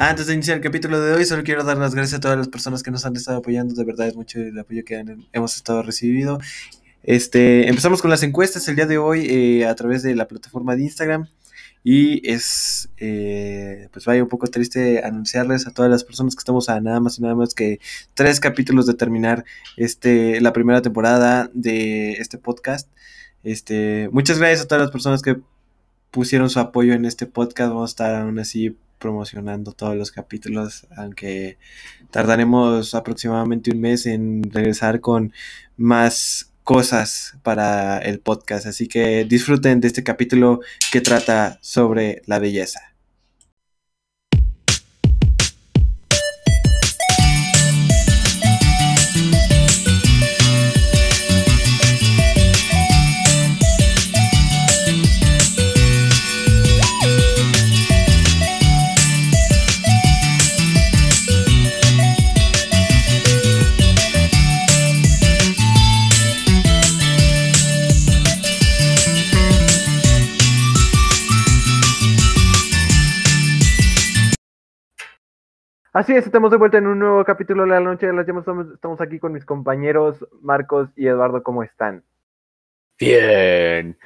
Antes de iniciar el capítulo de hoy, solo quiero dar las gracias a todas las personas que nos han estado apoyando. De verdad es mucho el apoyo que hemos estado recibiendo. Este, empezamos con las encuestas el día de hoy eh, a través de la plataforma de Instagram. Y es, eh, pues vaya un poco triste anunciarles a todas las personas que estamos a nada más y nada más que tres capítulos de terminar este, la primera temporada de este podcast. Este, muchas gracias a todas las personas que pusieron su apoyo en este podcast. Vamos a estar aún así promocionando todos los capítulos, aunque tardaremos aproximadamente un mes en regresar con más cosas para el podcast. Así que disfruten de este capítulo que trata sobre la belleza. Así es, estamos de vuelta en un nuevo capítulo de la noche de las llamas. Estamos, aquí con mis compañeros Marcos y Eduardo. ¿Cómo están? Bien.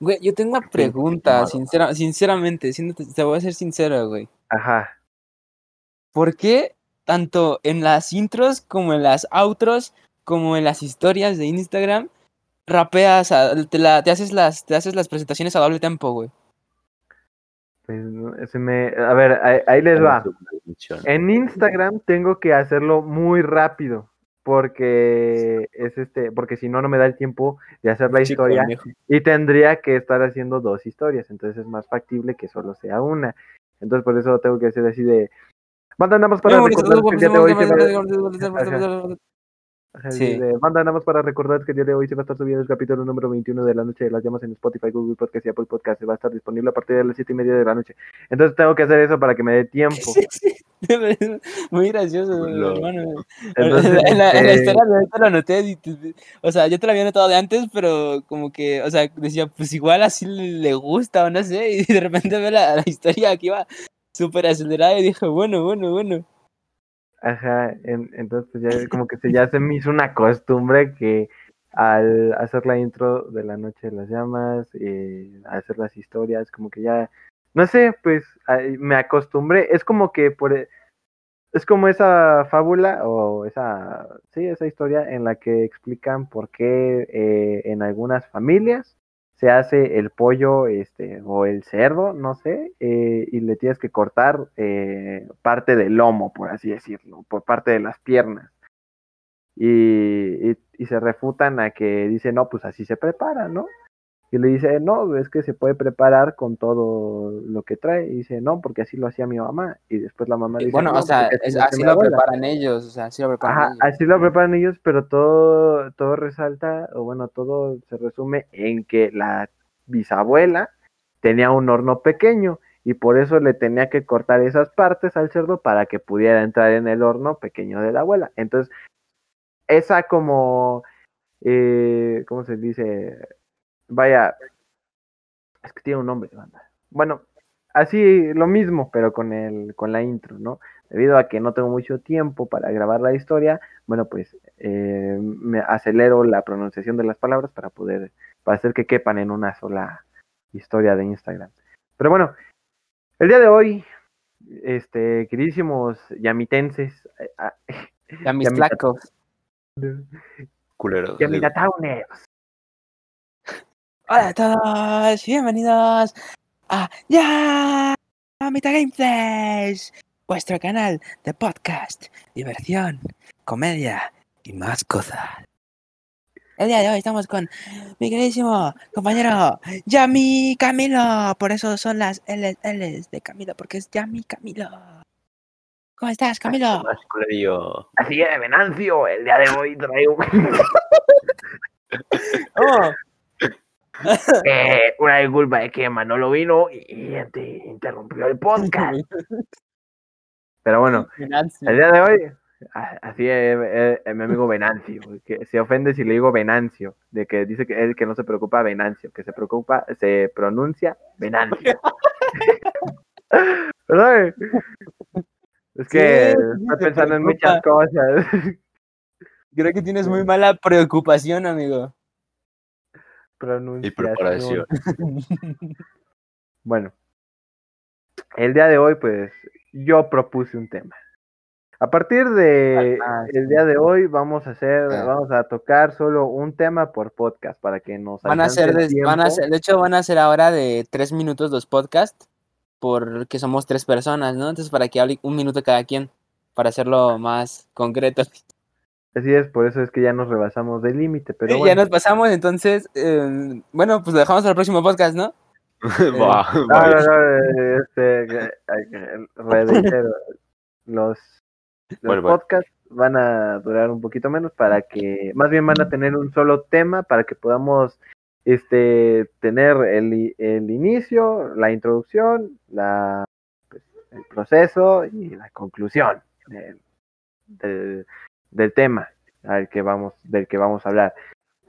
Güey, yo tengo una pregunta, sincera, sinceramente, te voy a ser sincero, güey. Ajá. ¿Por qué tanto en las intros como en las outros, como en las historias de Instagram, rapeas, te, la, te, haces, las, te haces las presentaciones a doble tempo, güey? Pues, me, a ver, ahí, les va. En Instagram tengo que hacerlo muy rápido porque es este, porque si no no me da el tiempo de hacer la historia y tendría que estar haciendo dos historias, entonces es más factible que solo sea una. Entonces por eso tengo que hacer así de Manda nada más para recordar que el día de hoy Sí. Manda nada más para recordar que el día de hoy se va a estar subiendo el capítulo número 21 de la noche de las llamas en Spotify, Google Podcast y Apple Podcast. Se va a estar disponible a partir de las 7 y media de la noche. Entonces tengo que hacer eso para que me dé tiempo. Muy gracioso, hermano. Entonces, en, la, en, la, historia te lo anoté. o sea, yo te lo había notado de antes, pero como que, o sea, decía, pues igual así le gusta o no sé. Y de repente ve la, la historia que iba súper acelerada y dije, bueno, bueno, bueno. Ajá, entonces pues, ya como que se, ya se me hizo una costumbre que al hacer la intro de la noche de las llamas, eh, hacer las historias, como que ya, no sé, pues me acostumbré, es como que por, e, es como esa fábula o esa, sí, esa historia en la que explican por qué eh, en algunas familias se hace el pollo este, o el cerdo, no sé, eh, y le tienes que cortar eh, parte del lomo, por así decirlo, por parte de las piernas. Y, y, y, se refutan a que dice, no, pues así se prepara, ¿no? Y le dice, no, es que se puede preparar con todo lo que trae. Y dice, no, porque así lo hacía mi mamá. Y después la mamá dice, bueno, o sea, así, lo preparan ellos, o sea, así lo preparan ellos. Así lo preparan ellos, pero todo, todo resalta, o bueno, todo se resume en que la bisabuela tenía un horno pequeño y por eso le tenía que cortar esas partes al cerdo para que pudiera entrar en el horno pequeño de la abuela. Entonces, esa como, eh, ¿cómo se dice? Vaya, es que tiene un nombre, banda. Bueno, así lo mismo, pero con el, con la intro, ¿no? Debido a que no tengo mucho tiempo para grabar la historia, bueno, pues eh, me acelero la pronunciación de las palabras para poder, para hacer que quepan en una sola historia de Instagram. Pero bueno, el día de hoy, este, queridísimos yamitenses, eh, ah, yamitlacos, culeros, yamilatauners, Hola a todos, bienvenidos a Ya Mita Game Flash, vuestro canal de podcast, diversión, comedia y más cosas. El día de hoy estamos con mi queridísimo compañero Yami Camilo. Por eso son las L, de Camilo, porque es Yami Camilo. ¿Cómo estás, Camilo? Así es, Venancio. El día de hoy traigo. oh, eh, una disculpa es que Manolo vino y, interrumpió el podcast. Pero bueno, el día de hoy, así es, mi amigo Venancio, que se ofende si le digo Venancio, de que dice que, que no se preocupa Venancio, que se preocupa, se pronuncia Venancio. ¿Verdad? Es que Sí, estoy pensando en muchas cosas. Creo que tienes muy mala preocupación, amigo. Pronunciación. preparación. Bueno, el día de hoy, pues, yo propuse un tema. A partir de Ah, el día de hoy vamos a hacer, Ah. vamos a tocar solo un tema por podcast para que nos Van a de, van a ser, de hecho, van a ser ahora de tres minutos los podcasts, porque somos tres personas, ¿no? Entonces, para que hable un minuto cada quien, para hacerlo más concreto. Así es, por eso es que ya nos rebasamos del límite, pero ya bueno. nos pasamos, entonces, eh, bueno, pues lo dejamos para el próximo podcast, ¿no? Va, No, no, no, eh, este, reitero, los, los Bueno, bueno. podcasts van a durar un poquito menos para que, más bien van a tener un solo tema para que podamos este tener el, el inicio, la introducción, la pues, el proceso y la conclusión del, del, del tema al que vamos, del que vamos a hablar.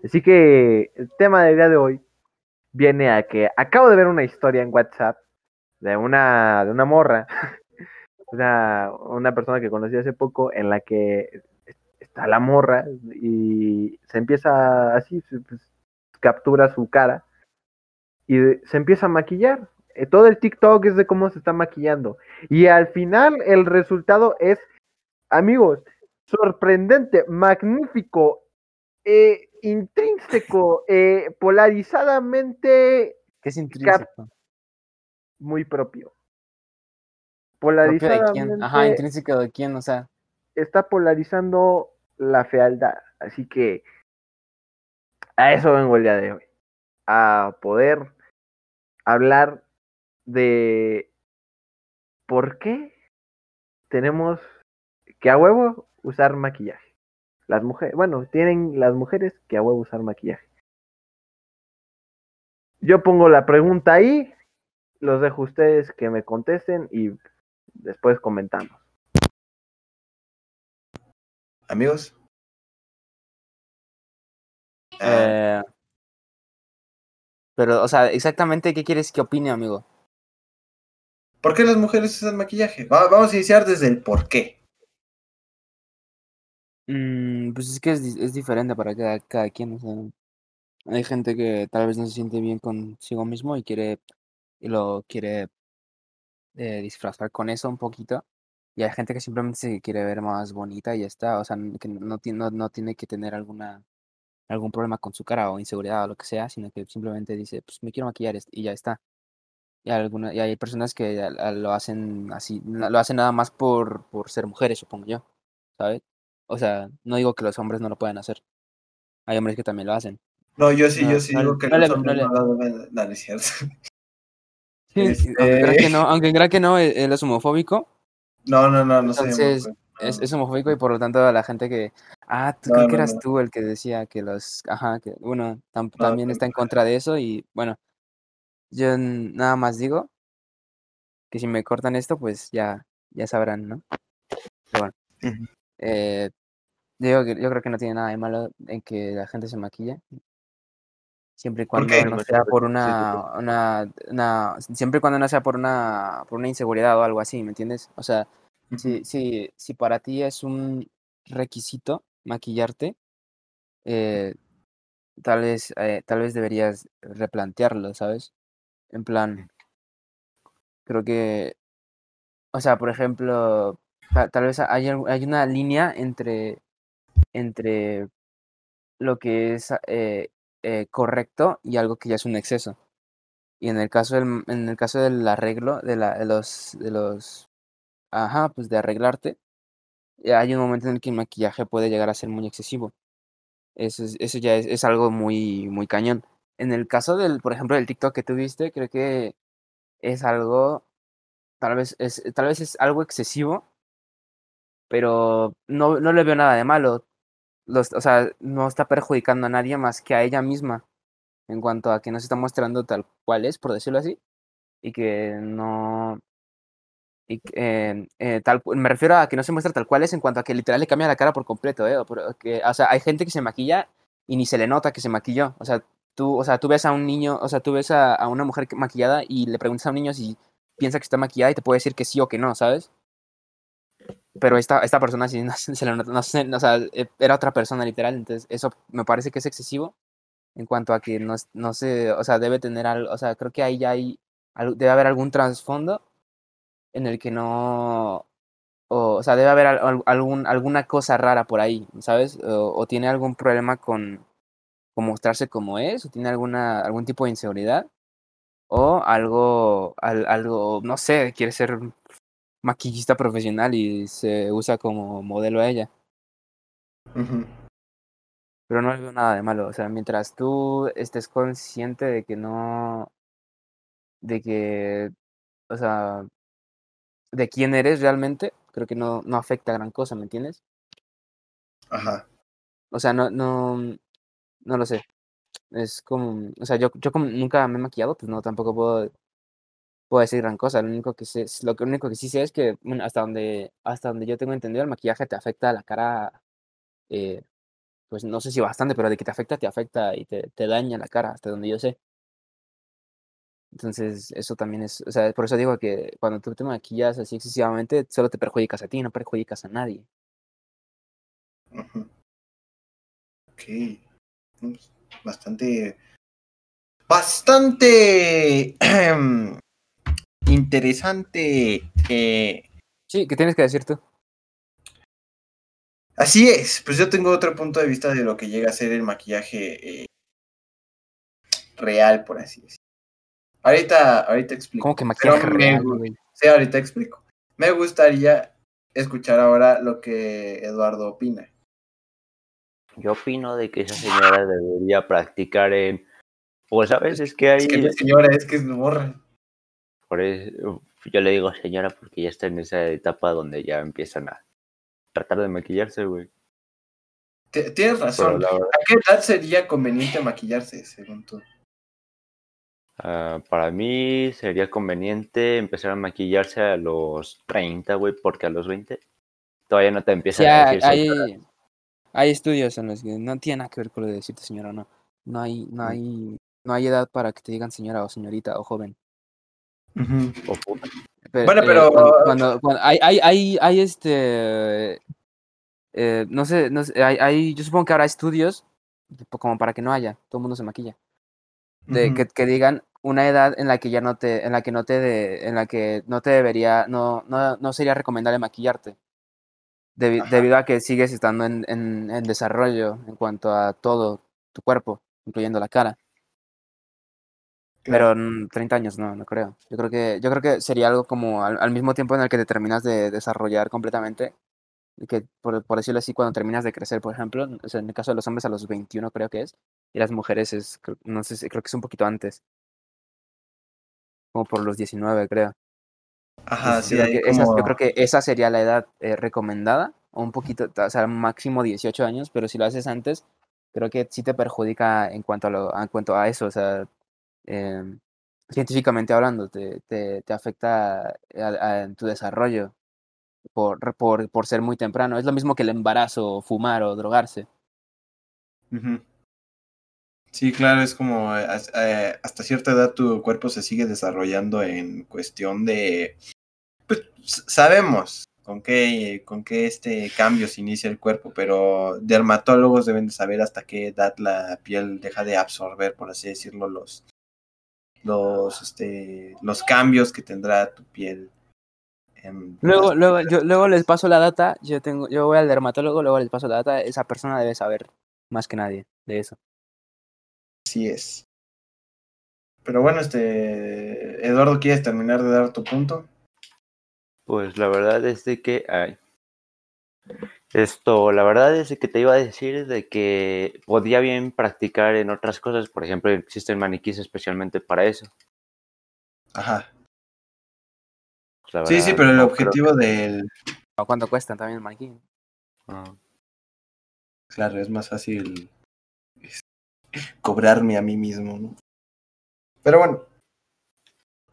Así que el tema del día de hoy viene a que acabo de ver una historia en WhatsApp de una, de una morra, una, una persona que conocí hace poco en la que está la morra y se empieza así, pues, captura su cara y se empieza a maquillar. Eh, Todo el TikTok es de cómo se está maquillando. Y al final el resultado es, amigos, sorprendente, magnífico, eh, intrínseco, eh, polarizadamente Que es intrínseco. muy propio. ¿Propio de Polarizadamente quién? Ajá, intrínseco de quién, o sea. está polarizando la fealdad. Así que a eso vengo el día de hoy. A poder hablar de por qué tenemos que a huevo usar maquillaje. Las mujeres, bueno, tienen las mujeres que a huevo usar maquillaje. Yo pongo la pregunta ahí, los dejo a ustedes que me contesten y después comentamos. Amigos. Ah, Eh, pero, o sea, exactamente qué quieres que opine, amigo. ¿Por qué las mujeres usan maquillaje? Va- vamos a iniciar desde el por qué. Mm, pues es que es, di- es diferente para cada, cada quien, o sea. Hay gente que tal vez no se siente bien consigo mismo y quiere, y lo quiere eh, disfrazar con eso un poquito. Y hay gente que simplemente se quiere ver más bonita y ya está. O sea, que no, no, no tiene que tener alguna, algún problema con su cara o inseguridad o lo que sea, sino que simplemente dice, pues me quiero maquillar y ya está. Y, alguna, y hay personas que a- a- lo hacen así, lo hacen nada más por, por ser mujeres, supongo yo, ¿sabes? O sea, no digo que los hombres no lo puedan hacer. Hay hombres que también lo hacen. No, yo sí, No, yo sí no digo que no los le- hombres no lo cierto. Sí, Este- aunque crean que no, aunque crean que no, él es homofóbico, No, no, no, no Entonces, es, homofóbico y por lo tanto la gente que, ah, tú No, que eras no. tú el que decía que los, ajá, que bueno, tam- también está en contra de eso y bueno, yo nada más digo que si me cortan esto, pues ya, ya sabrán, ¿no? Pero bueno, eh, que yo creo que no tiene nada de malo en que la gente se maquille. Siempre y ¿Por cuando no sea por una, una, una, siempre y cuando no sea por una, por una inseguridad o algo así, ¿me entiendes? O sea, si, si, si para ti es un requisito maquillarte, eh, tal vez, eh, tal vez deberías replantearlo, ¿sabes? En plan, creo que, o sea, por ejemplo, ta- tal vez hay, hay una línea entre, entre lo que es eh, eh, correcto y algo que ya es un exceso. Y en el caso del, en el caso del arreglo, de, la, de los, de los, ajá, pues de arreglarte, eh, hay un momento en el que el maquillaje puede llegar a ser muy excesivo. Eso, es- eso ya es, es algo muy, muy cañón. En el caso del, por ejemplo, del TikTok que tuviste, creo que es algo, tal vez es, tal vez es algo excesivo, pero no, no le veo nada de malo. Los, o sea, no está perjudicando a nadie más que a ella misma en cuanto a que no se está mostrando tal cual es, por decirlo así, y que no... Y eh, eh, tal, me refiero a que no se muestra tal cual es en cuanto a que literal le cambia la cara por completo, ¿eh? O, por- que, o sea, hay gente que se maquilla y ni se le nota que se maquilló. O sea, tú, o sea, tú ves a un niño, o sea, tú ves a, a una mujer maquillada y le preguntas a un niño si piensa que está maquillada y te puede decir que sí o que no, ¿sabes? Pero esta, esta persona sí, no, se- nota- no sé, o sea, e- era otra persona literal, entonces eso me parece que es excesivo en cuanto a que no, no sé, o sea, debe tener algo, o sea, creo que ahí ya hay, debe haber algún trasfondo en el que no, o, o sea, debe haber al- al- algún, alguna cosa rara por ahí, ¿sabes? O, o tiene algún problema con, con mostrarse como es, o tiene alguna, algún tipo de inseguridad, o algo, al- algo, no sé, quiere ser maquillista profesional y se usa como modelo a ella. Pero no veo nada de malo, o sea, mientras tú estés consciente de que no, de que, o sea, de quién eres realmente, creo que no, no afecta gran cosa, ¿me entiendes? Ajá. O sea, no, no, no lo sé. Es como, o sea, yo, yo como nunca me he maquillado, pues no, tampoco puedo, puedo decir gran cosa. Lo único que sé, lo único que sí sé es que, hasta donde, hasta donde yo tengo entendido, el maquillaje te afecta a la cara, eh, pues no sé si bastante, pero de que te afecta, te afecta y te, daña la cara, hasta donde yo sé. Entonces, eso también es, o sea, por eso digo que cuando tú te maquillas así excesivamente, solo te perjudicas a ti, no perjudicas a nadie. Ok. Bastante. Bastante. interesante. eh, Sí, ¿qué tienes que decir tú? Así es. Pues yo tengo otro punto de vista de lo que llega a ser el maquillaje eh, real, por así decirlo. Ahorita, ahorita explico. ¿Cómo que maquillaje real? Sí, ahorita explico. Me gustaría escuchar ahora lo que Eduardo opina. Yo opino de que esa señora debería practicar en. Pues sabes, es que hay. Es que mi señora es que es morra. Por eso, yo le digo señora porque ya está en esa etapa donde ya empiezan a tratar de maquillarse, güey. Tienes razón. la verdad, ¿A qué edad sería conveniente maquillarse, según tú? ah, para mí sería conveniente empezar a maquillarse a los 30, güey, porque a los 20 todavía no te empiezan Sí, a hay, decir señora. hay, hay estudios en los que no tiene nada que ver con lo de decirte señora o no. No hay, no Mm. hay, no hay edad para que te digan señora o señorita o joven. Puta. Bueno, eh, pero- cuando, cuando- cuando- hay, hay, hay, hay este, eh, no sé, no sé, hay, hay- yo supongo que habrá estudios como para que no haya, todo el mundo se maquilla, de que, que digan una edad en la que ya no te, en la que no te, de- en la que no te debería, no, no, no sería recomendable maquillarte, debi- Ajá. debido a que sigues estando en, en, en desarrollo en cuanto a todo tu cuerpo, incluyendo la cara. Claro. Pero en 30 años no, no creo. Yo creo que, yo creo que sería algo como al, al mismo tiempo en el que te terminas de desarrollar completamente, y que por, por decirlo así, cuando terminas de crecer, por ejemplo, o sea, en el caso de los hombres a los 21 creo que es, y las mujeres es, creo- no sé, creo que es un poquito antes. Como por los 19, creo. Ajá, Entonces, sí, yo, creo que esa, yo creo que esa sería la edad eh, recomendada, o un poquito, o sea, máximo 18 años, pero si lo haces antes, creo que sí te perjudica en cuanto a, lo, en cuanto a eso, o sea, em, científicamente hablando, te, te, te afecta a- a- en tu desarrollo por, por, por ser muy temprano. Es lo mismo que el embarazo, fumar o drogarse. Sí, claro, es como eh, eh, hasta cierta edad tu cuerpo se sigue desarrollando en cuestión de, pues sabemos con qué, con qué este cambio se inicia el cuerpo, pero dermatólogos deben de saber hasta qué edad la piel deja de absorber, por así decirlo, los, los, este, los cambios que tendrá tu piel. en Luego, luego, yo, luego les paso la data, yo tengo, yo voy al dermatólogo, luego les paso la data, esa persona debe saber más que nadie de eso. Así es. Pero bueno, este, Eduardo, ¿quieres terminar de dar tu punto? Pues la verdad es de que. Ay. Esto, la verdad es de que te iba a decir de que podía bien practicar en otras cosas. Por ejemplo, existen maniquís especialmente para eso. Ajá. Pues, Sí, sí, pero el no creo objetivo del... ¿O ¿Cuánto cuestan también el maniquí? Ah, Claro, es más fácil es, cobrarme a mí mismo, ¿no? Pero bueno,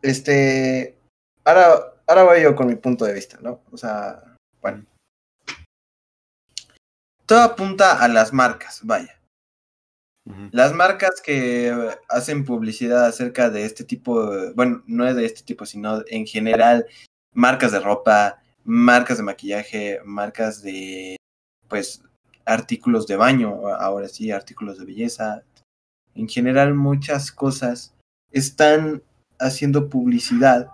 este... Ahora, ahora voy yo con mi punto de vista, ¿no? O sea, bueno. Todo apunta a las marcas, vaya. Las marcas que hacen publicidad acerca de este tipo, bueno, no es de este tipo, sino en general, marcas de ropa, marcas de maquillaje, marcas de, pues, artículos de baño, ahora sí, artículos de belleza. En general, muchas cosas están haciendo publicidad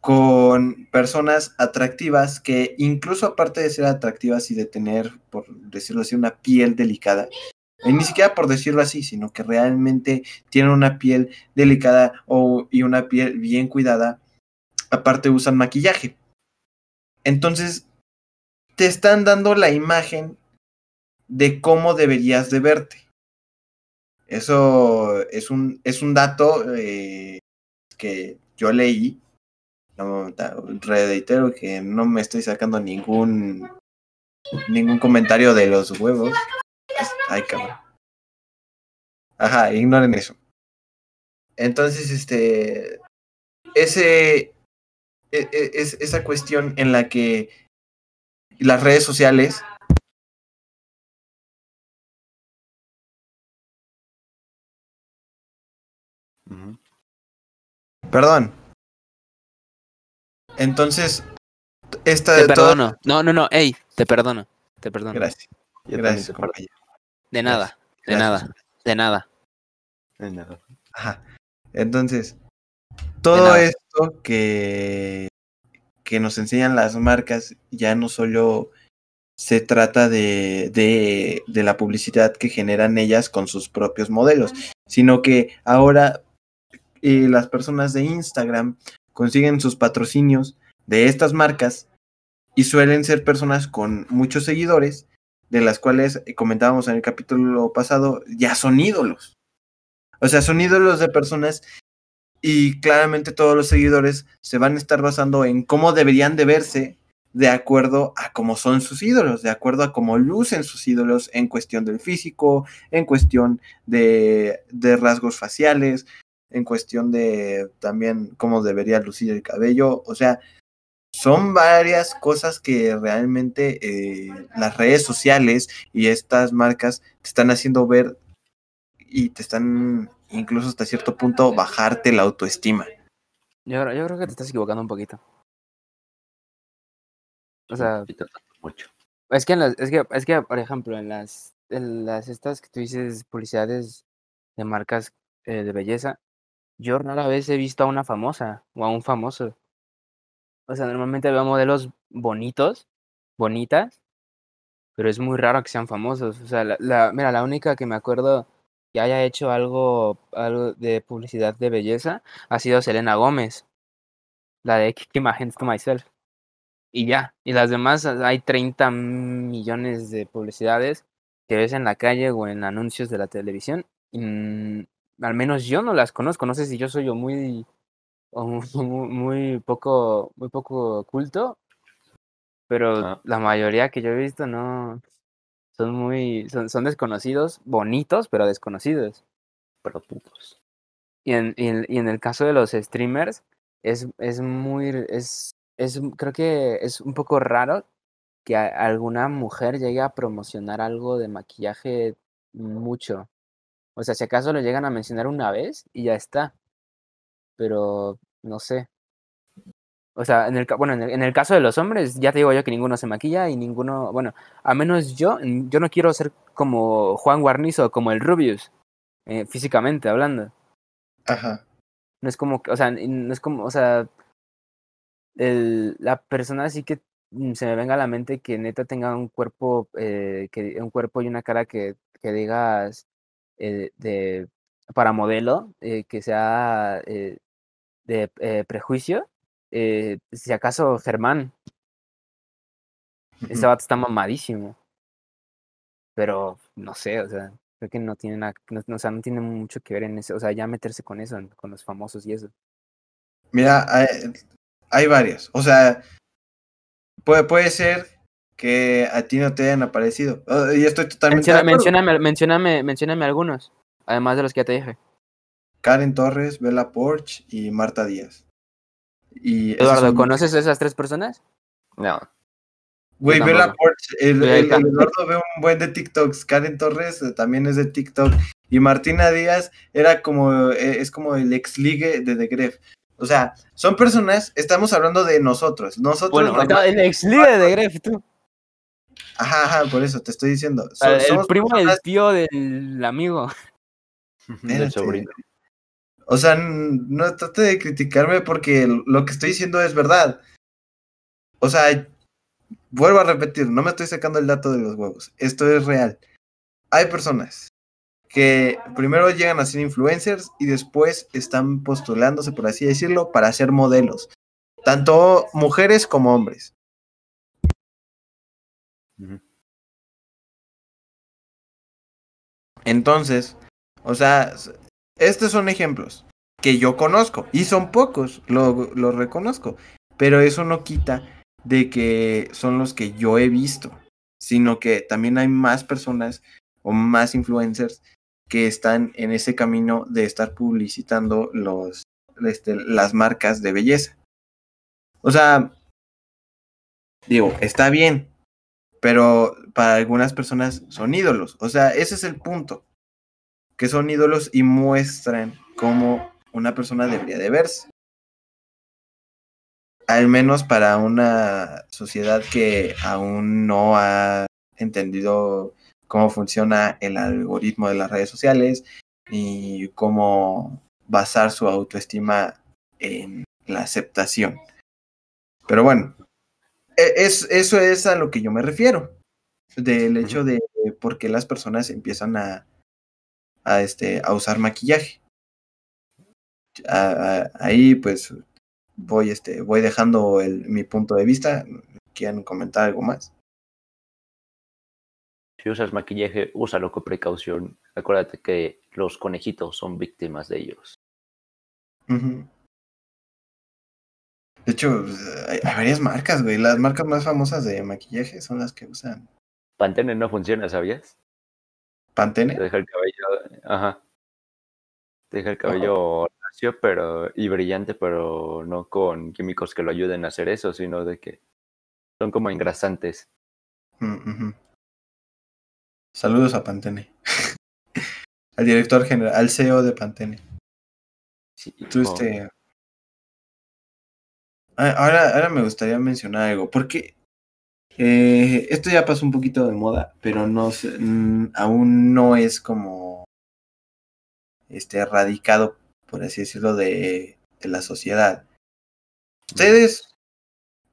con personas atractivas que incluso aparte de ser atractivas y de tener, por decirlo así, una piel delicada, y ni siquiera por decirlo así, sino que realmente tienen una piel delicada o, y una piel bien cuidada, aparte usan maquillaje. Entonces, te están dando la imagen de cómo deberías de verte. Eso es un, es un dato eh, que yo leí. No, reitero que no me estoy sacando ningún ningún comentario de los huevos. Ay, cabrón. Ajá, ignoren eso. Entonces, este. Ese. e- e- Es, esa cuestión en la que las redes sociales. Perdón. Entonces. Esta. Te toda- perdono. No, no, no, ey, te perdono. Te perdono. Gracias. Yo Gracias, te perdono. compañero. De nada, de Gracias. nada, de nada. De nada. Ajá. Entonces, todo esto que, que nos enseñan las marcas ya no solo se trata de, de, de la publicidad que generan ellas con sus propios modelos, sino que ahora eh, las personas de Instagram consiguen sus patrocinios de estas marcas y suelen ser personas con muchos seguidores, de las cuales comentábamos en el capítulo pasado, ya son ídolos. O sea, son ídolos de personas y claramente todos los seguidores se van a estar basando en cómo deberían de verse de acuerdo a cómo son sus ídolos, de acuerdo a cómo lucen sus ídolos en cuestión del físico, en cuestión de, de rasgos faciales, en cuestión de también cómo debería lucir el cabello. O sea, son varias cosas que realmente eh, las redes sociales y estas marcas te están haciendo ver y te están incluso hasta cierto punto bajarte la autoestima. Yo, creo- yo creo que te estás equivocando un poquito. O sea, mucho. es que, en las, es que, es que, por ejemplo, en las, en las estas que tú dices, publicidades de marcas eh, de belleza, yo rara vez he visto a una famosa o a un famoso. O sea, normalmente veo modelos bonitos, bonitas, pero es muy raro que sean famosos. O sea, la, mira, la única que me acuerdo que haya hecho algo, algo de publicidad de belleza ha sido Selena Gómez, la de My Hands to Myself. Y ya, y las demás hay 30 millones de publicidades que ves en la calle o en anuncios de la televisión. Al menos yo no las conozco, no sé si yo soy yo muy, muy poco, muy poco culto, pero Ah. la mayoría que yo he visto no son muy, son, son desconocidos, bonitos, pero desconocidos. Pero putos. Y en, y en, y en el caso de los streamers, es, es muy, es, es, creo que es un poco raro que a- alguna mujer llegue a promocionar algo de maquillaje mucho. O sea, si acaso lo llegan a mencionar una vez y ya está. Pero no sé. O sea, en el, bueno, en el, en el caso de los hombres, ya te digo yo que ninguno se maquilla y ninguno, bueno, a menos yo, yo no quiero ser como Juan Guarnizo o como el Rubius, eh, físicamente hablando. Ajá. No es como, o sea, no es como, o sea, el, la persona así que mm, se me venga a la mente que neta tenga un cuerpo, eh, que un cuerpo y una cara que, que digas eh, de para modelo, eh, que sea eh, de prejuicio, si acaso Germán, ese vato está mamadísimo. Pero no sé, o sea, creo que no tiene nada, no, no, o sea, no tiene mucho que ver en eso, o sea, ya meterse con eso, con los famosos y eso. Mira, hay, hay varias. O sea, puede, puede ser que a ti no te hayan aparecido. Oh, y estoy totalmente. Menciona, de mencióname, algunos, además de los que ya te dije. Karen Torres, Bella Porch y Marta Díaz. Y Eduardo, son- ¿conoces a esas tres personas? No. Güey, Yo ve la tampoco. Porsche. El, Eduardo ve un buen de TikToks. Karen Torres eh, también es de TikTok. Y Martina Díaz era como, eh, es como el ex ligue de The Gref. O sea, son personas, estamos hablando de nosotros. Nosotros, Bueno, el ex líder de Gref, tú. Ajá, ajá, por eso te estoy diciendo. So- el somos primo del personas- tío del amigo. Del sobrino. O sea, no trate de criticarme porque lo que estoy diciendo es verdad. O sea, vuelvo a repetir, no me estoy sacando el dato de los huevos. Esto es real. Hay personas que primero llegan a ser influencers y después están postulándose, por así decirlo, para ser modelos. Tanto mujeres como hombres. Entonces, o sea, estos son ejemplos que yo conozco y son pocos, lo, lo reconozco, pero eso no quita de que son los que yo he visto, sino que también hay más personas o más influencers que están en ese camino de estar publicitando este, las marcas de belleza. O sea, digo, está bien, pero para algunas personas son ídolos. O sea, ese es el punto. Que son ídolos y muestran cómo una persona debería de verse. Al menos para una sociedad que aún no ha entendido cómo funciona el algoritmo de las redes sociales y cómo basar su autoestima en la aceptación. Pero bueno, es, eso es a lo que yo me refiero. Del hecho de por qué las personas empiezan a, a, este, a usar maquillaje. A- a- ahí pues voy, este, voy dejando el, mi punto de vista. ¿Quieren comentar algo más? Si usas maquillaje, úsalo con precaución. Acuérdate que los conejitos son víctimas de ellos. Ujú. De hecho, hay, hay varias marcas, güey. Las marcas más famosas de maquillaje son las que usan Pantene no funciona, ¿sabías? Te Pantene. deja el cabello, ajá. Te deja el cabello lacio pero, y brillante, pero no con químicos que lo ayuden a hacer eso, sino de que son como engrasantes. Mm. Saludos a Pantene. al director general, al CEO de Pantene. Sí, Tú, este. Ah, Ahora, ahora me gustaría mencionar algo, porque eh, esto ya pasó un poquito de moda, pero no mm, aún no es como este erradicado, por así decirlo, de, de la sociedad. ¿Ustedes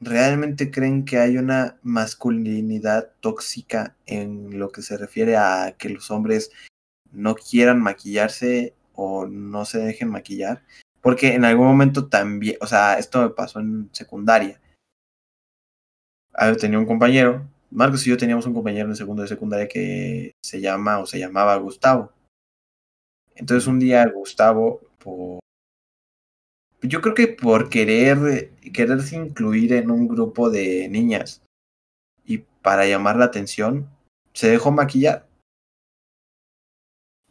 realmente creen que hay una masculinidad tóxica en lo que se refiere a que los hombres no quieran maquillarse o no se dejen maquillar? Porque en algún momento también, o sea, esto me pasó en secundaria. Ah, tenía un compañero, Marcos y yo teníamos un compañero en segundo de secundaria que se llama o se llamaba Gustavo. Entonces un día Gustavo, por, yo creo que por querer quererse incluir en un grupo de niñas y para llamar la atención, se dejó maquillar.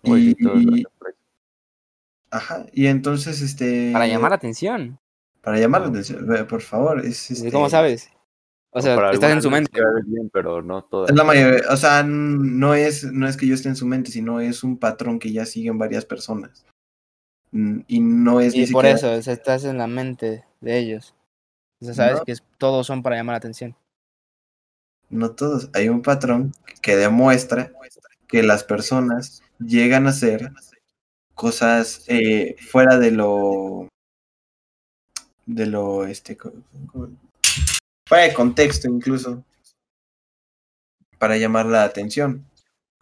Uy, Y. ajá, y entonces este Para llamar la atención. para llamar la atención, por favor, es este, ¿Cómo sabes? O sea, estás en su mente. bien, pero no todas. Es la mayoría, o sea, no es, no es que yo esté en su mente, sino es un patrón que ya siguen varias personas. Mm, Y no es ni Y por siquiera- eso, o sea, estás en la mente de ellos. O sea, sabes No. que es- todos son para llamar la atención. no todos, hay un patrón que demuestra que las personas llegan a hacer cosas eh, fuera de lo de lo este fuera de contexto incluso para llamar la atención.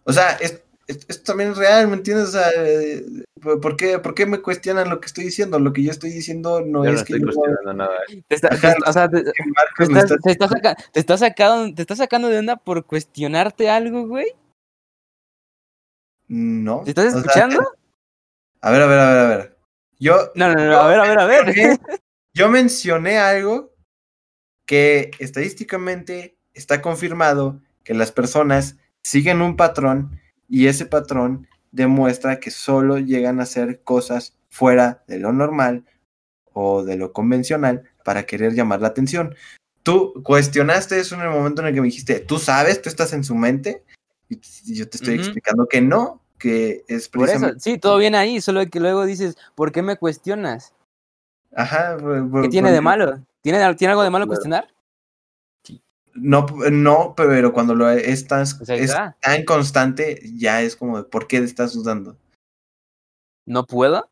O sea, es- es- esto también es real, ¿me entiendes? O sea, eh, ¿por qué, ¿por qué me cuestionan lo que estoy diciendo? Lo que yo estoy diciendo no Yo no es que estoy yo- cuestionando nada. Te está, te- o sea, te- está- saca- sacando, te estás sacando de onda por cuestionarte algo, güey. No. ¿Te estás o sea, escuchando? A ver, a ver, a ver, a ver. Yo, No, no, no, a ver, a ver, a ver. yo mencioné algo que estadísticamente está confirmado que las personas siguen un patrón y ese patrón demuestra que solo llegan a hacer cosas fuera de lo normal o de lo convencional para querer llamar la atención. tú cuestionaste eso en el momento en el que me dijiste, tú sabes, tú estás en su mente, y yo te estoy explicando que no, que es Por eso, sí, todo bien ahí, solo que luego dices, ¿por qué me cuestionas? Ajá, por- ¿Qué por- tiene de porque- malo? ¿Tiene, ¿Tiene algo de malo Claro. cuestionar? No, no, pero cuando lo estás Pues es está. tan constante, ya es como, de, ¿por qué estás dudando? ¿No puedo?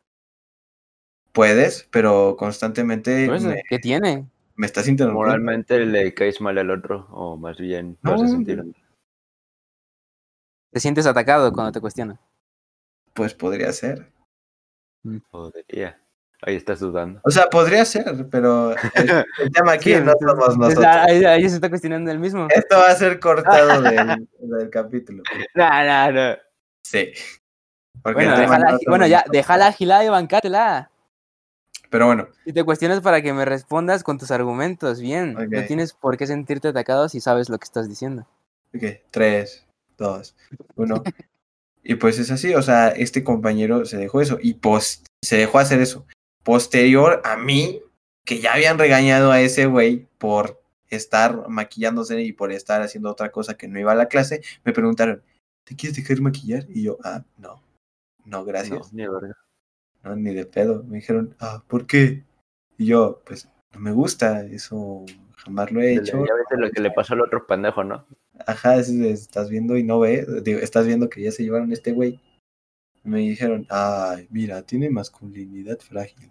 Puedes, pero constantemente me, ¿Qué tiene? me estás interrumpiendo. Moralmente le caes mal al otro, o más bien lo haces No. sentir. ¿Te sientes atacado cuando te cuestionan? Pues podría ser. Podría. Ahí estás dudando. O sea, podría ser, pero el, el tema aquí Sí, no somos nosotros. ahí, ahí se está cuestionando el mismo. Esto va a ser cortado del, del capítulo. No, no, no. Sí. Porque Bueno, no bueno, ya, déjala agilada y bancátela. Pero bueno, Y te cuestionas para que me respondas con tus argumentos, bien. No tienes por qué sentirte atacado si sabes lo que estás diciendo. ok, tres, dos, uno. Y pues es así, o sea, este compañero se dejó eso y post se dejó hacer eso. Posterior a mí, que ya habían regañado a ese güey por estar maquillándose y por estar haciendo otra cosa que no iba a la clase, me preguntaron, ¿te quieres dejar maquillar? Y yo, ah, no, no, No, gracias. ni verga. No, ni de pedo. Me dijeron, ah, ¿por qué? Y yo, pues, no me gusta, eso jamás lo he Ya hecho. viste lo que le pasó al otro pendejo, ¿no? Ajá, es- es- estás viendo y no ve, digo, estás viendo que ya se llevaron a este güey. Me dijeron, ay, mira, tiene masculinidad frágil.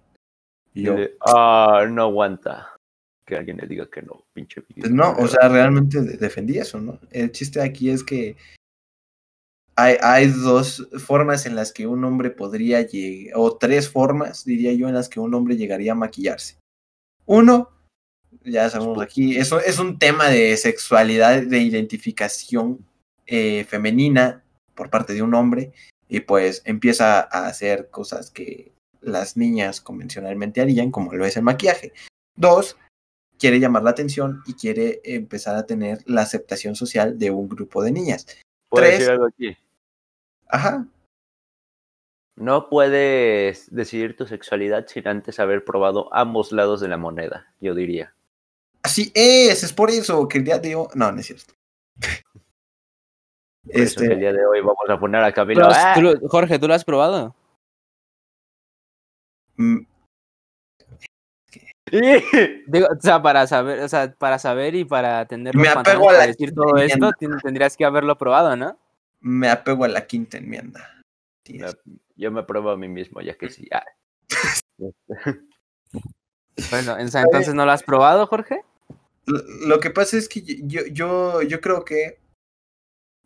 Y yo, ah, no aguanta. Que alguien le diga que no, pinche. pues no, o sea, realmente de- defendí eso, ¿no? El chiste aquí es que hay, hay dos formas en las que un hombre podría llegar, o tres formas, diría yo, en las que un hombre llegaría a maquillarse. Uno, ya sabemos aquí, eso es un tema de sexualidad, de identificación eh, femenina por parte de un hombre, y pues empieza a hacer cosas que las niñas convencionalmente harían, como lo es el maquillaje. Dos, quiere llamar la atención y quiere empezar a tener la aceptación social de un grupo de niñas. ¿Puedo tres. decir algo aquí? Ajá, No puedes decidir tu sexualidad sin antes haber probado ambos lados de la moneda, yo diría. Así es, es por eso que el día de hoy... No, no es cierto. Por eso que el Este, día de hoy vamos a poner a ¿Tú Camilo. ¡Ah! tú lo- Jorge, ¿tú lo has probado? mm, Digo, o sea, para saber, o sea, para saber y para tener los Me apego a la para decir todo esto, enmienda. tendrías que haberlo probado, ¿no? me apego a la quinta enmienda. Sí, Me- es- Yo me pruebo a mí mismo, ya que sí. Ah, Bueno, entonces no lo has probado, Jorge. Lo, que pasa es que yo, yo, yo creo que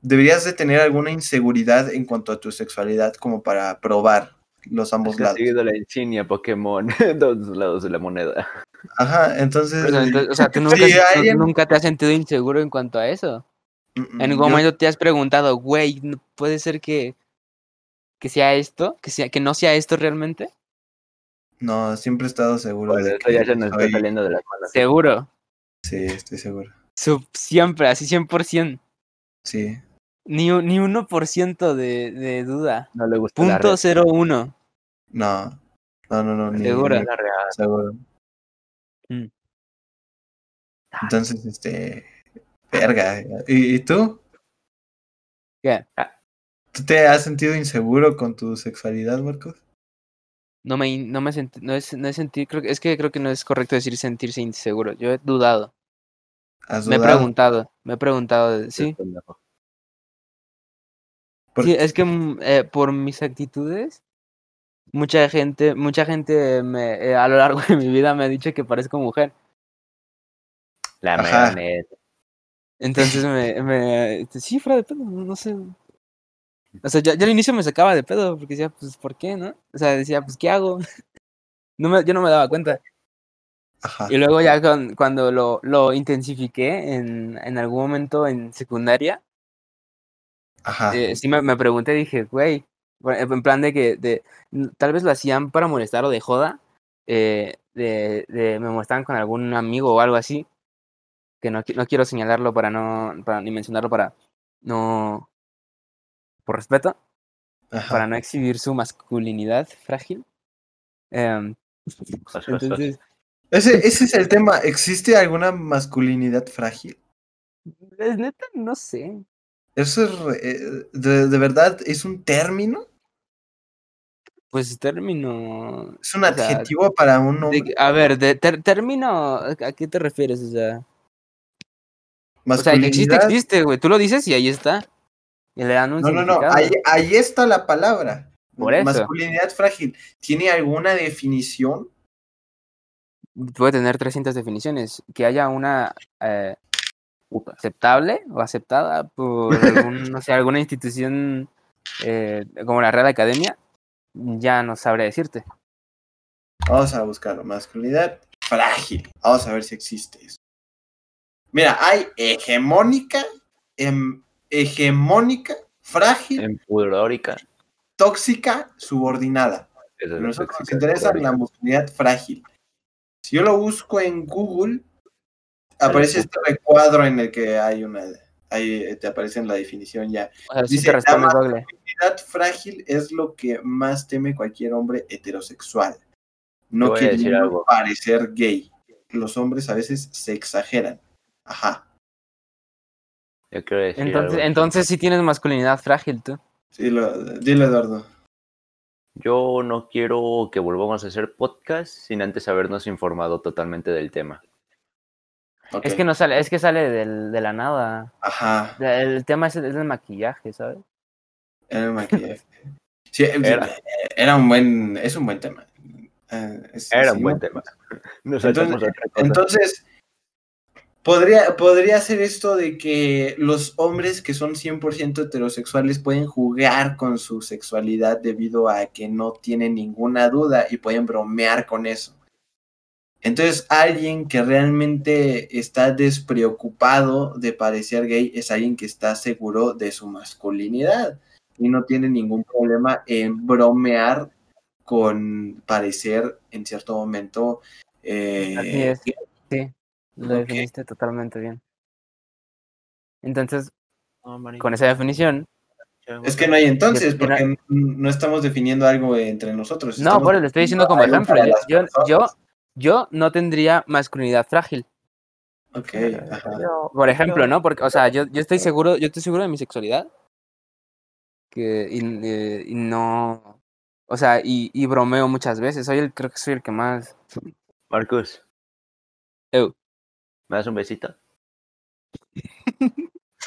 deberías de tener alguna inseguridad en cuanto a tu sexualidad como para probar los ambos lados. conseguido la insignia Pokémon, dos lados de la moneda. Ajá, entonces... O sea, entonces, o sea, tú nunca, Sí, tú alguien- nunca te has sentido inseguro en cuanto a eso. mm, En mm, ningún yo- momento te has preguntado, güey, ¿no puede ser que, que sea esto, que sea, que no sea esto realmente. No, siempre he estado seguro de esto ya se nos está saliendo de las manos. Seguro. Sí, estoy seguro. Su- siempre, así 100%. Sí. Ni, ni 1% de, de duda. No le gusta la Punto red. cero uno. No. No, no, no. Ni, Seguro. ni La real. seguro. Mm. Entonces, este. Verga. ¿Y, y tú? ¿Qué? ¿Tú te has sentido inseguro con tu sexualidad, Marcos? No me, no me senti- no es, no es sentir, creo que, es que creo que no es correcto decir sentirse inseguro. Yo he dudado. ¿Has Me he preguntado, me he preguntado, de- sí. Es que mm, eh, por mis actitudes, mucha gente, mucha gente me, eh, a lo largo de mi vida me ha dicho que parezco mujer. La neta. Entonces me, me este, sí, fuera de pedo, no sé. O sea, ya, ya al inicio me sacaba de pedo porque decía, pues, ¿por qué, no? O sea, decía, pues, ¿qué hago? No me, yo no me daba cuenta. Ajá. Y luego ya con- cuando lo, lo intensifiqué en, en algún momento en secundaria, Ajá. eh, sí me, me pregunté, dije, güey, en plan de que de, tal vez lo hacían para molestar o de joda, eh, de, de me molestaban con algún amigo o algo así, que no, no quiero señalarlo para no, para ni mencionarlo para no, por respeto, Ajá. para no exhibir su masculinidad frágil. Em, Jos, jos, jos. entonces, Ese, ese es el tema. ¿Existe alguna masculinidad frágil? Es neta, no sé. ¿Eso es eh, de, de verdad es un término? Pues término. ¿Es un sea, adjetivo para un de- hombre? a ver, de ter- término, ¿a qué te refieres? O sea, o sea, que existe, existe, güey. Tú lo dices y ahí está. Y le dan un No, no, no. Ahí, ahí está la palabra. Por eso. Masculinidad frágil. ¿Tiene alguna definición? Puede tener 300 definiciones. Que haya una eh, aceptable o aceptada por algún, no sé, alguna institución eh, como la Real Academia, ya no sabré decirte. Vamos a buscarlo. Masculinidad frágil. Vamos a ver si existe eso. Mira, hay hegemónica, em- hegemónica, frágil, Empudórica. tóxica, subordinada. Es nosotros nos interesa la masculinidad frágil. Si yo lo busco en Google, aparece este recuadro en el que hay una. Ahí te aparece en la definición ya. O sea, sí Dice, Google. masculinidad frágil es lo que más teme cualquier hombre heterosexual. No algo. parecer gay. Los hombres a veces se exageran. Ajá. Yo quiero decir Entonces, algo. entonces sí tienes masculinidad frágil tú. Sí, lo- dile, Eduardo. Yo no quiero que volvamos a hacer podcast sin antes habernos informado totalmente del tema. Es que no sale, es que sale del- de la nada. Ajá. El tema es el, es el maquillaje, ¿sabes? Era el maquillaje. Sí, Era. era un buen. Es un buen tema. Eh, es- Era un buen ¿no? tema. Nos Entonces-. Entonces, podría, podría ser esto de que los hombres que son 100% heterosexuales pueden jugar con su sexualidad debido a que no tienen ninguna duda y pueden bromear con eso. Entonces, alguien que realmente está despreocupado de parecer gay es alguien que está seguro de su masculinidad y no tiene ningún problema en bromear con parecer en cierto momento eh, Así es. Sí, lo definiste totalmente bien. Entonces, No, marica, con esa definición, Es que no hay entonces, porque no estamos definiendo algo entre nosotros. no, eso le estoy diciendo como ejemplo. Yo, yo, yo, no tendría masculinidad frágil. Ok, ajá. Por ejemplo, ¿no? Porque, o sea, yo, yo estoy seguro, yo estoy seguro de mi sexualidad. Que, y, eh, y no. O sea, y, y bromeo muchas veces. Soy el, creo que soy el que más. Marcus, Eu. ¿Me das un besito?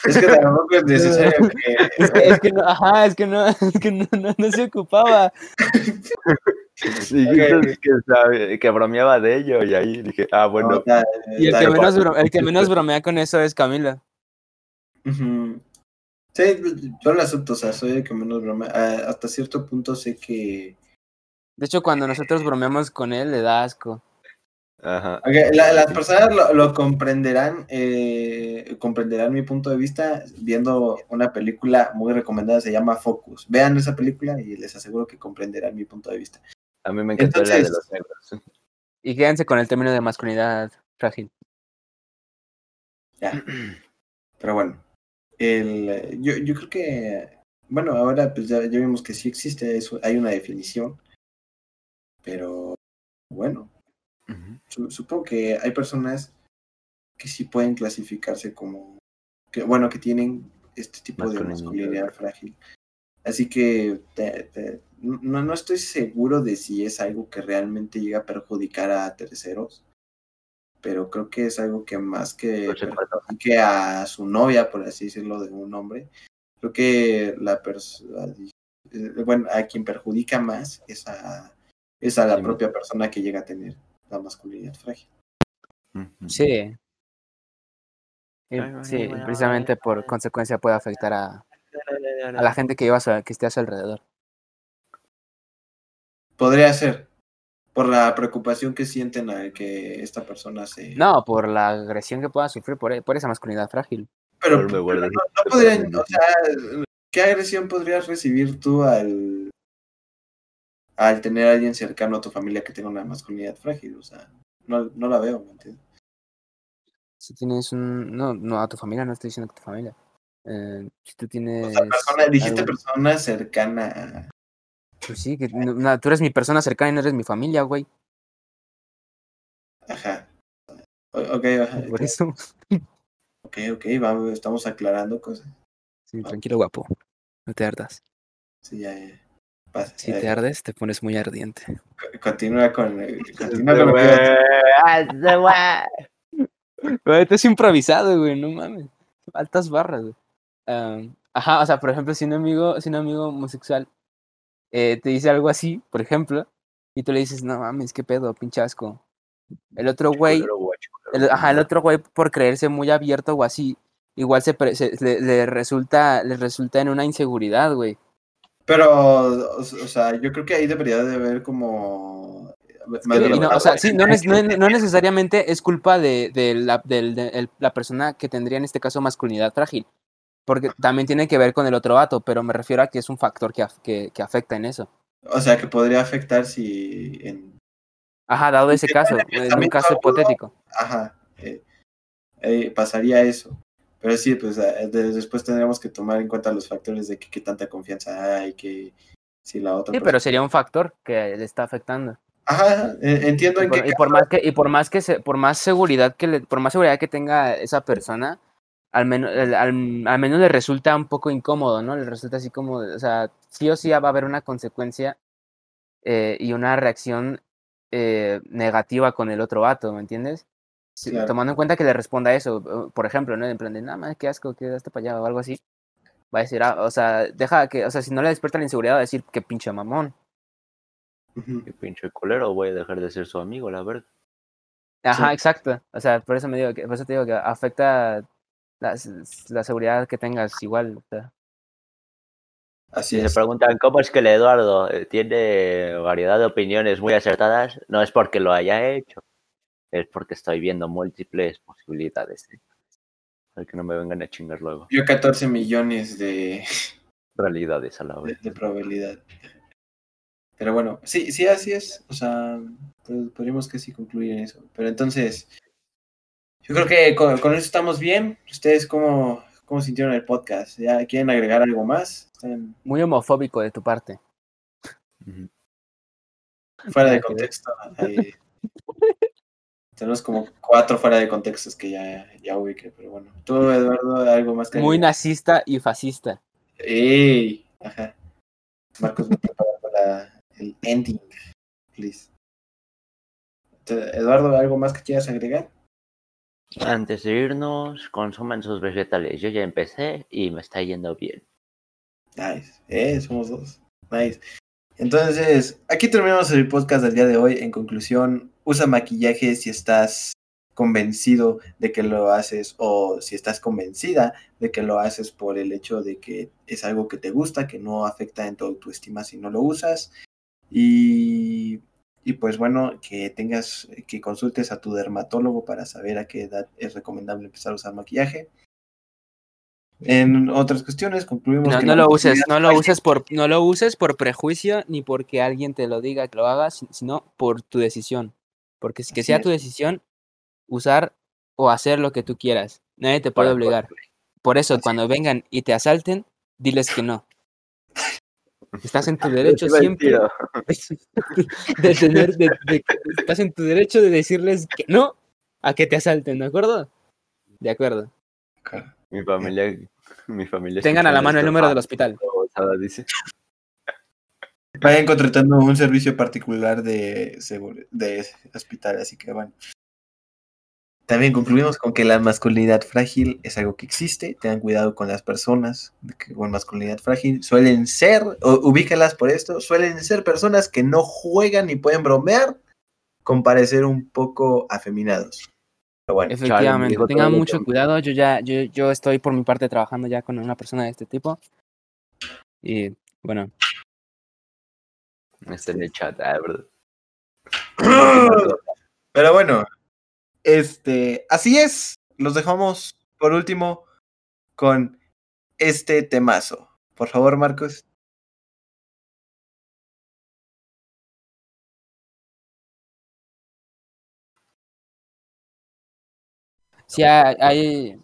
Es que tampoco es necesario que. Es que, es que no, ajá, es que no, es que no, no, no se ocupaba. Dijiste que, sabe- que bromeaba de ello y ahí dije, ah, bueno, No, Y el que menos, bro- el que menos bromea con eso es Camila. Sí, yo lo acepto, o sea, soy el que menos broma. Ah, hasta cierto punto sé que. De hecho, cuando nosotros bromeamos con él, le da asco. Ajá. Ok, la- las personas lo, lo comprenderán, eh, comprenderán mi punto de vista viendo una película muy recomendada, se llama Focus. Vean esa película y les aseguro que comprenderán mi punto de vista. A mí me encantó la de Entonces- los negros. Y quédense con el término de masculinidad frágil. Ya. Pero bueno, el, yo, yo creo que, bueno, ahora pues ya, ya vimos que sí existe, eso, hay una definición, pero bueno, Supongo que hay personas que sí pueden clasificarse como, que bueno, que tienen este tipo de Masculinidad. frágil. Así que te- te- no, no estoy seguro de si es algo que realmente llega a perjudicar a terceros, pero creo que es algo que más que Pues se cortó. que a su novia, por así decirlo, de un hombre, creo que la persona, bueno, a quien perjudica más es a, es a la Sí, propia persona que llega a tener la masculinidad frágil. Sí. Y- sí, precisamente por consecuencia puede afectar a, a la gente que, lleva a su- que esté a su alrededor. Podría ser por la preocupación que sienten al que esta persona se... No, por la agresión que pueda sufrir por, e- por esa masculinidad frágil. pero, pero no, no podrían, o sea, ¿qué agresión podrías recibir tú al al tener a alguien cercano a tu familia que tenga una masculinidad frágil? O sea, no, no la veo, ¿me entiendes? Si tienes un... No, no, a tu familia, no estoy diciendo que tu familia. Eh, si tú tienes... O sea, persona, dijiste persona cercana. Pues sí, que no- tú eres mi persona cercana y no eres mi familia, güey. Ajá. O- Ok, ajá, Por eso. ok, ok, vamos, estamos aclarando cosas. Sí, tranquilo, guapo. No te ardas. Sí, ya, ya. Pasa, Si te ardes, te pones muy ardiente. co- Continúa con, eh, continúa con lo que ibas a decir. Güey, esto es improvisado, güey, no mames. Altas barras, güey. Am, ajá, o sea, por ejemplo, si un amigo, si un amigo homosexual eh, te dice algo así, por ejemplo, y tú le dices, no mames, qué pedo, pinche asco. El otro güey, el, ajá, el otro güey, por creerse muy abierto o así, igual se, pre- se- le, le resulta, le resulta en una inseguridad, güey. Pero, o, sea, yo creo que ahí debería de haber como... no, o sea, sí, no, no, no necesariamente es culpa de, de la, de persona que tendría en este caso masculinidad frágil, porque también tiene que ver con el otro vato, pero me refiero a que es un factor que, que, que afecta en eso. O sea, que podría afectar si en... Ajá, dado ese caso, en un caso hipotético. Ajá, eh, eh, pasaría eso. Pero sí, pues de- después tendríamos que tomar en cuenta los factores de qué tanta confianza hay, que si la otra Sí, pero sería un factor que le está afectando. Ajá, eh, entiendo Y en por, qué y por más que, y por más que se- por más seguridad que le, por más seguridad que tenga esa persona, al menos, al- al menos le resulta un poco incómodo, ¿no? Le resulta así como, o sea, sí o sí va a haber una consecuencia eh, y una reacción eh, negativa con el otro vato, ¿me entiendes? Sí, Claro. Tomando en cuenta que le responda eso, por ejemplo, ¿no? En plan de, nada más, qué asco, que daste para allá o algo así. Va a decir, ah, o sea, deja que, o sea, si no le despierta la inseguridad, va a decir, qué pinche mamón. Qué pinche culero, voy a dejar de ser su amigo, la verdad. Ajá, Sí. exacto. O sea, por eso me digo que, por eso te digo que afecta la, seguridad que tengas igual. o sea. Así Si se es. preguntan cómo es que el Eduardo eh, tiene variedad de opiniones muy acertadas, no es porque lo haya hecho, es porque estoy viendo múltiples posibilidades. ¿eh? Para que no me vengan a chingar luego. Yo 14 millones de, Realidades a la vez. de probabilidad. Pero bueno, sí, sí, así es. O sea, pues, podríamos que sí concluir en eso. Pero entonces, yo creo que con, con eso estamos bien. ¿Ustedes cómo, cómo sintieron el podcast? ¿Ya quieren agregar algo más? ¿Están Muy homofóbico de tu parte. Fuera de contexto? Ahí tenemos como cuatro fuera de contextos que ya, ya ubiqué. Pero bueno, tú, Eduardo, algo más que Muy nazista y fascista. ¡Ey! Ajá. Marcos, me preparando la, el ending, please. Eduardo, ¿algo más que quieras agregar? Antes de irnos, consuman sus vegetales. Yo ya empecé y me está yendo bien. Nice. Eh, somos dos. Nice. Entonces, aquí terminamos el podcast del día de hoy. En conclusión, usa maquillaje si estás convencido de que lo haces o si estás convencida de que lo haces por el hecho de que es algo que te gusta, que no afecta en tu autoestima si no lo usas. Y, y pues bueno, que tengas, que consultes a tu dermatólogo para saber a qué edad es recomendable empezar a usar maquillaje. En otras cuestiones concluimos No, que no lo uses, no lo uses por, no lo uses por prejuicio ni porque alguien te lo diga que lo hagas, si- sino por tu decisión. Porque que Así sea es. tu decisión usar o hacer lo que tú quieras. Nadie te puede Para obligar. Por eso, Así cuando vengan y te asalten, diles que no. Estás en tu derecho siempre de tener, de- de- estás en tu derecho de decirles que no a que te asalten, ¿de acuerdo? De acuerdo. Mi familia, mi familia. Tengan a la mano el número del hospital. Dice. Vayan contratando un servicio particular de, seguro, de hospital, así que bueno. También concluimos con que la masculinidad frágil es algo que existe. Tengan cuidado con las personas con masculinidad frágil. Suelen ser, o ubícalas por esto, suelen ser personas que no juegan ni pueden bromear con parecer un poco afeminados. Pero bueno, Efectivamente, todo tengan mucho cuidado. Yo ya, yo, yo estoy por mi parte trabajando ya con una persona de este tipo. Y bueno, Está en el chat, ah, ¿verdad? Pero bueno, este, así es. Los dejamos por último con este temazo. Por favor, Marcos. sí hay,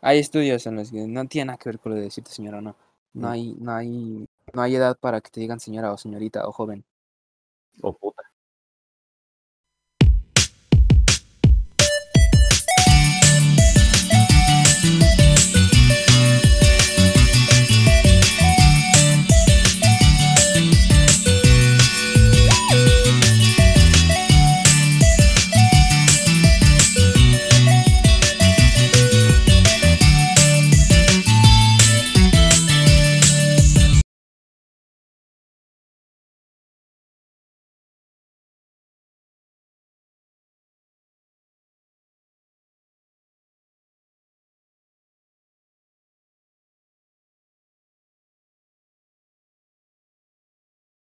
hay, estudios en los que no tiene nada que ver con lo de decirte señora o no. No Mm. hay, no hay, no hay edad para que te digan señora o señorita o joven. O.